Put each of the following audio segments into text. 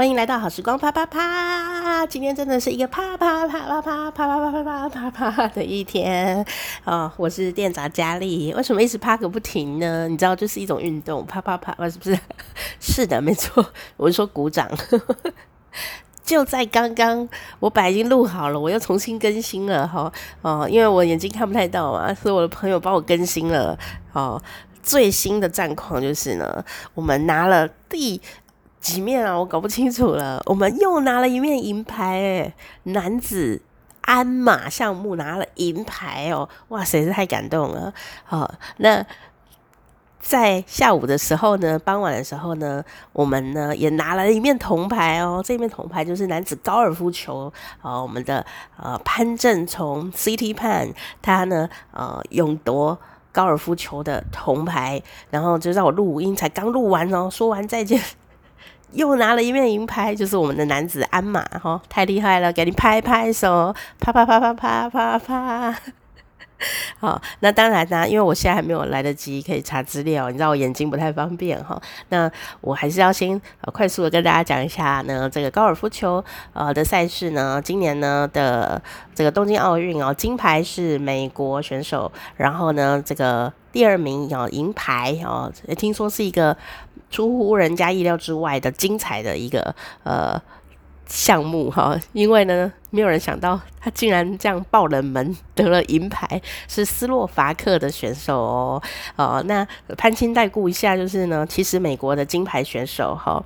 欢迎来到好时光啪啪啪！今天真的是一个啪啪啪啪啪啪啪啪啪啪啪啪的一天哦。我是店长佳丽，为什么一直啪个不停呢？你知道，就是一种运动，啪啪啪，是不是？是的，没错，我是说鼓掌。就在刚刚，我本来已经录好了，我又重新更新了哈哦，因为我眼睛看不太到嘛，所以我的朋友帮我更新了哦。最新的战况就是呢，我们拿了第。几面啊？我搞不清楚了。我们又拿了一面银牌，诶，男子鞍马项目拿了银牌哦！哇塞，是太感动了。好，那在下午的时候呢，傍晚的时候呢，我们呢也拿了一面铜牌哦。这面铜牌就是男子高尔夫球啊，我们的呃潘政琮 City Pan，他呢呃勇夺高尔夫球的铜牌。然后就让我录音，才刚录完哦，说完再见。又拿了一面银牌，就是我们的男子鞍马，哈，太厉害了，给你拍拍手，啪啪啪啪啪啪啪。好，那当然呢，因为我现在还没有来得及可以查资料，你知道我眼睛不太方便哈。那我还是要先快速的跟大家讲一下呢，这个高尔夫球呃的赛事呢，今年呢的这个东京奥运哦，金牌是美国选手，然后呢这个第二名哦银牌哦，听说是一个。出乎人家意料之外的精彩的一个呃项目哈，因为呢，没有人想到他竟然这样爆冷门得了银牌，是斯洛伐克的选手哦。哦，那攀亲带故一下，就是呢，其实美国的金牌选手哈，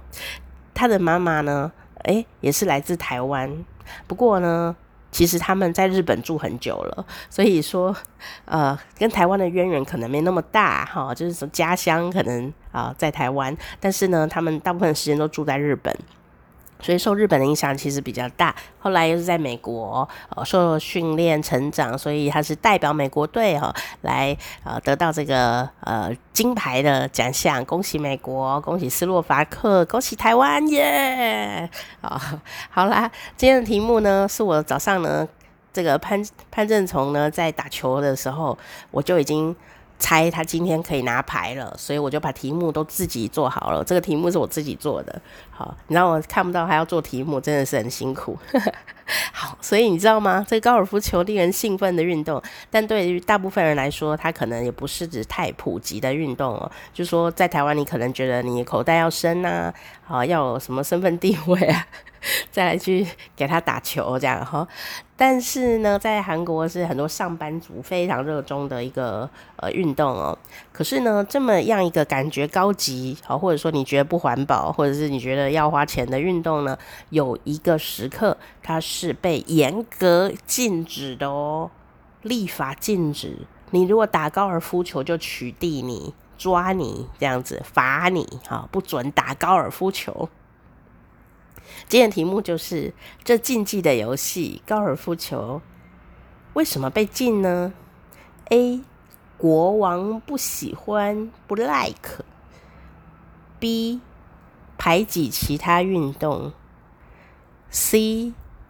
他的妈妈呢，诶，也是来自台湾，不过呢。其实他们在日本住很久了，所以说，呃，跟台湾的渊源可能没那么大哈，就是说家乡可能啊、在台湾，但是呢，他们大部分时间都住在日本。所以受日本的影响其实比较大，后来又是在美国呃受训练成长，所以他是代表美国队哈来呃得到这个呃金牌的奖项，恭喜美国，恭喜斯洛伐克，恭喜台湾耶！啊，好啦，今天的题目呢是我早上呢这个潘潘政琮呢在打球的时候我就已经。猜他今天可以拿牌了，所以我就把题目都自己做好了。这个题目是我自己做的，好，你让我看不到他要做题目，真的是很辛苦。好，所以你知道吗？这个高尔夫球令人兴奋的运动，但对于大部分人来说，它可能也不是指太普及的运动哦。就说在台湾，你可能觉得你口袋要深呐，啊，要有什么身份地位啊，再来去给他打球这样哈。但是呢，在韩国是很多上班族非常热衷的一个呃运动哦。可是呢，这么样一个感觉高级，好，或者说你觉得不环保，或者是你觉得要花钱的运动呢，有一个时刻它是被严格禁止的哦，立法禁止。你如果打高尔夫球，就取缔你、抓你这样子，罚你，好，不准打高尔夫球。今天题目就是这禁忌的游戏——高尔夫球，为什么被禁呢？A. 国王不喜欢，不 like。B. 排挤其他运动。C.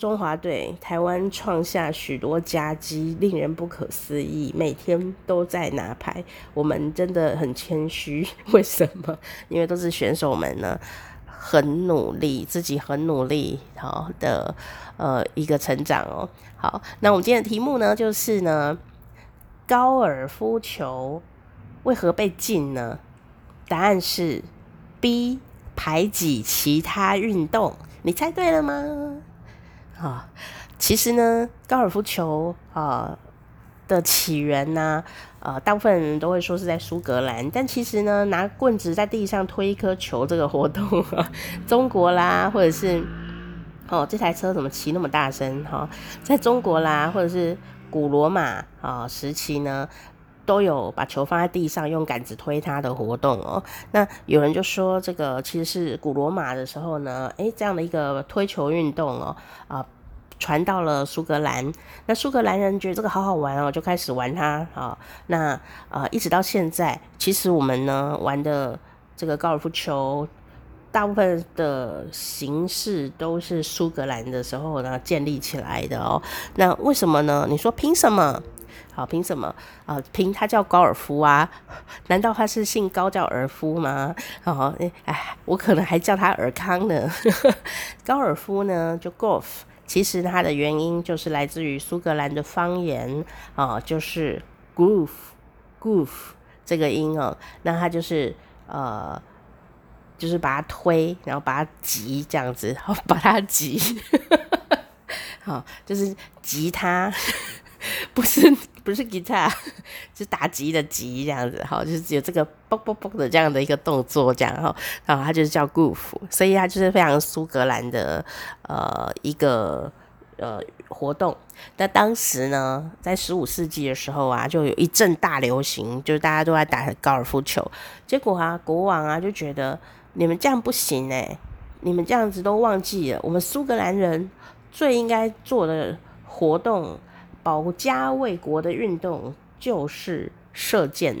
中华队台湾创下许多佳绩，令人不可思议，每天都在拿牌。我们真的很谦虚，为什么？因为都是选手们呢，很努力，自己很努力，好的呃一个成长哦。好，那我们今天的题目呢，就是呢。高尔夫球为何被禁呢？答案是 B，排挤其他运动。你猜对了吗？啊、其实呢，高尔夫球啊、的起源呢，呃，大部分人都会说是在苏格兰，但其实呢，拿棍子在地上推一颗球这个活动，啊，中国啦，或者是哦，这台车怎么骑那么大声？哈、在中国啦，或者是。古罗马啊时期呢，都有把球放在地上用杆子推它的活动哦。那有人就说，这个其实是古罗马的时候呢，诶，这样的一个推球运动哦，啊，传到了苏格兰。那苏格兰人觉得这个好好玩哦，就开始玩它啊。那呃，一直到现在，其实我们呢玩的这个高尔夫球，大部分的形式都是苏格兰的时候呢建立起来的哦。那为什么呢？你说凭什么？好，凭什么啊？凭他叫高尔夫啊？难道他是姓高叫尔夫吗？哦，哎，我可能还叫他尔康呢。高尔夫呢，就 golf，其实它的原因就是来自于苏格兰的方言啊，就是 groove，groove 这个音哦，那它就是呃，就是把它推，然后把它挤这样子，然 后把它挤，好，就是吉他，不是。不是吉他，是打击的击这样子，哈，就是有这个嘣嘣嘣的这样的一个动作，这样哈，然后它就是叫 groove，所以它就是非常苏格兰的呃一个呃活动。那当时呢，在十五世纪的时候啊，就有一阵大流行，就是大家都在打高尔夫球。结果啊，国王啊就觉得你们这样不行哎、你们这样子都忘记了，我们苏格兰人最应该做的活动。保家卫国的运动就是射箭，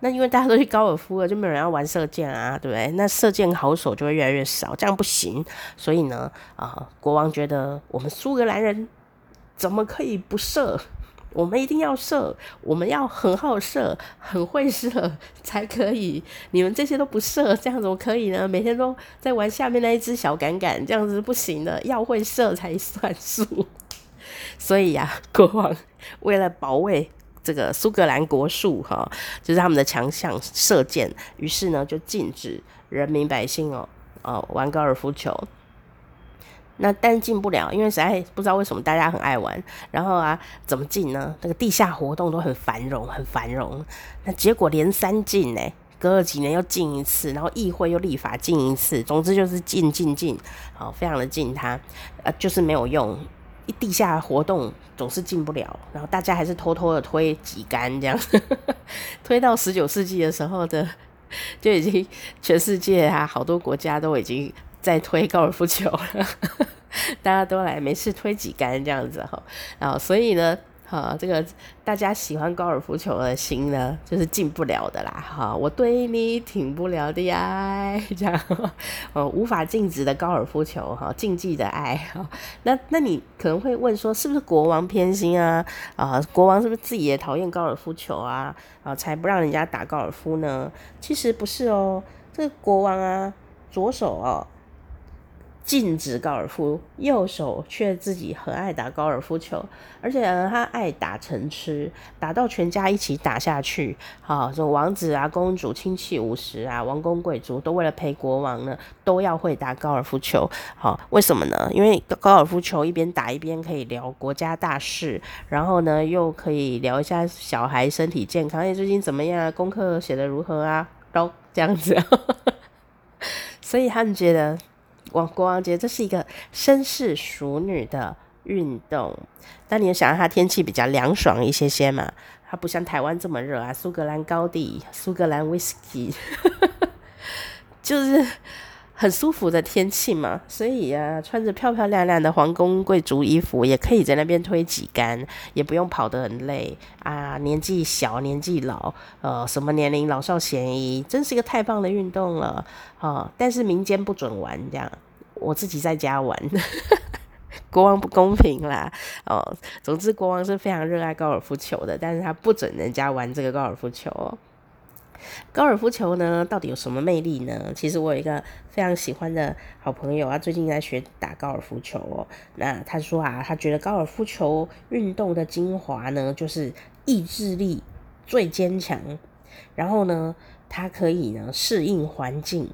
那因为大家都去高尔夫了，就没有人要玩射箭啊，对不对？那射箭好手就会越来越少，这样不行。所以呢，啊、呃，国王觉得我们苏格兰人怎么可以不射？我们一定要射，我们要很好射，很会射才可以。你们这些都不射，这样怎么可以呢？每天都在玩下面那一只小杆杆，这样子不行的，要会射才算数。所以呀、国王为了保卫这个苏格兰国术，哈，就是他们的强项射箭，于是呢就禁止人民百姓哦，哦玩高尔夫球。那但禁不了，因为实在不知道为什么大家很爱玩。然后啊，怎么禁呢？那个地下活动都很繁荣，很繁荣。那结果连三禁呢，隔了几年又禁一次，然后议会又立法禁一次。总之就是禁禁禁，好，非常的禁他，呃，就是没有用。一地下活动总是进不了，然后大家还是偷偷的推几杆这样，推到十九世纪的时候的，就已经全世界啊好多国家都已经在推高尔夫球了，大家都来没事推几杆这样子哈，然后所以呢。好，这个大家喜欢高尔夫球的心呢，就是禁不了的啦。哈，我对你挺不了的爱，这样，哦，无法禁止的高尔夫球，哈，禁忌的爱。哈，那那你可能会问说，是不是国王偏心啊？啊，国王是不是自己也讨厌高尔夫球啊？啊，才不让人家打高尔夫呢？其实不是哦，这个国王啊，左手哦。禁止高尔夫，右手却自己很爱打高尔夫球，而且，他爱打成痴，打到全家一起打下去。好，这种王子啊、公主、亲戚、武士啊、王公贵族都为了陪国王呢，都要会打高尔夫球。好，为什么呢？因为高尔夫球一边打一边可以聊国家大事，然后呢，又可以聊一下小孩身体健康，哎，最近怎么样？功课写得如何啊？都这样子，所以他们觉得。国国王节，这是一个绅士淑女的运动。但你也想让它天气比较凉爽一些些嘛？它不像台湾这么热啊，苏格兰高地，苏格兰威士忌，就是很舒服的天气嘛。所以啊，穿着漂漂亮亮的皇宫贵族衣服，也可以在那边推几杆，也不用跑得很累啊。年纪小，年纪老，呃，什么年龄老少咸宜，真是一个太棒的运动了。哦，但是民间不准玩，这样我自己在家玩，国王不公平啦。哦，总之国王是非常热爱高尔夫球的，但是他不准人家玩这个高尔夫球。高尔夫球呢，到底有什么魅力呢？其实我有一个非常喜欢的好朋友啊，最近在学打高尔夫球哦。那他说啊，他觉得高尔夫球运动的精华呢，就是意志力最坚强，然后呢，他可以呢适应环境。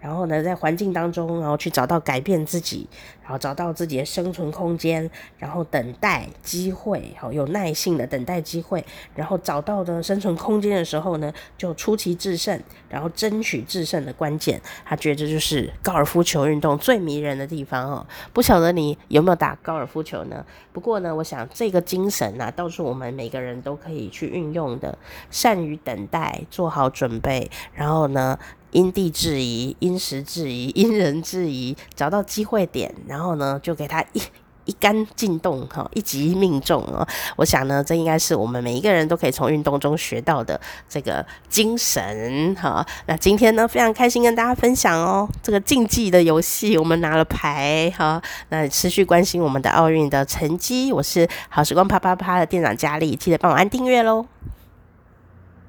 然后呢，在环境当中，然后去找到改变自己，然后找到自己的生存空间，然后等待机会，好有耐性的等待机会，然后找到的生存空间的时候呢，就出奇制胜，然后争取制胜的关键。他觉得这就是高尔夫球运动最迷人的地方哦。不晓得你有没有打高尔夫球呢？不过呢，我想这个精神啊，倒是我们每个人都可以去运用的，善于等待，做好准备，然后呢。因地制宜，因时制宜，因人制宜，找到机会点，然后呢，就给他一一杆进洞哈，一击命中哦。我想呢，这应该是我们每一个人都可以从运动中学到的这个精神哈。那今天呢，非常开心跟大家分享哦，这个竞技的游戏我们拿了牌哈。那持续关心我们的奥运的成绩，我是好时光啪啪啪的店长佳丽，记得帮我按订阅喽。